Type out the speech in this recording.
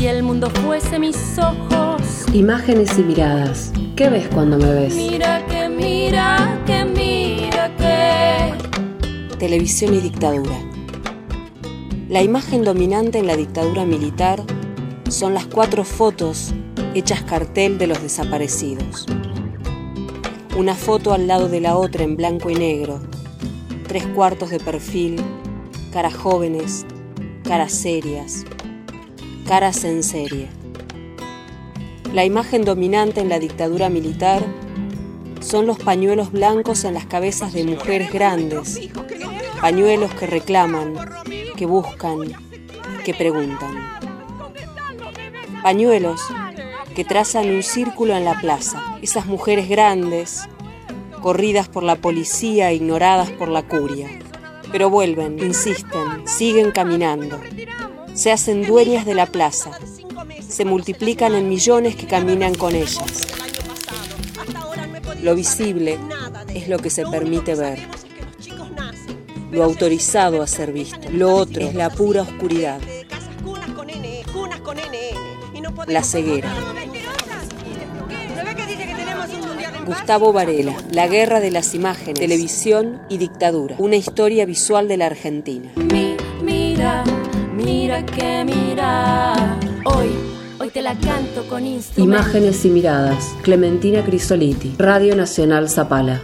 Si el mundo fuese mis ojos. Imágenes y miradas. ¿Qué ves cuando me ves? Mira que mira que mira que. Televisión y dictadura. La imagen dominante en la dictadura militar son las cuatro fotos hechas cartel de los desaparecidos. Una foto al lado de la otra en blanco y negro, tres cuartos de perfil, caras jóvenes, caras serias, caras en serie. La imagen dominante en la dictadura militar son los pañuelos blancos en las cabezas de mujeres grandes, pañuelos que reclaman, que buscan, que preguntan. Pañuelos que trazan un círculo en la plaza, esas mujeres grandes, corridas por la policía, ignoradas por la curia. Pero vuelven, insisten, siguen caminando, se hacen dueñas de la plaza, se multiplican en millones que caminan con ellas. Lo visible es lo que se permite ver lo autorizado a ser visto. Lo otro es la pura oscuridad, la ceguera. Gustavo Varela, La guerra de las imágenes, televisión y dictadura, una historia visual de la Argentina. mira, mira que mira. Hoy, hoy te la canto con Imágenes y miradas, Clementina Crisoliti, Radio Nacional Zapala.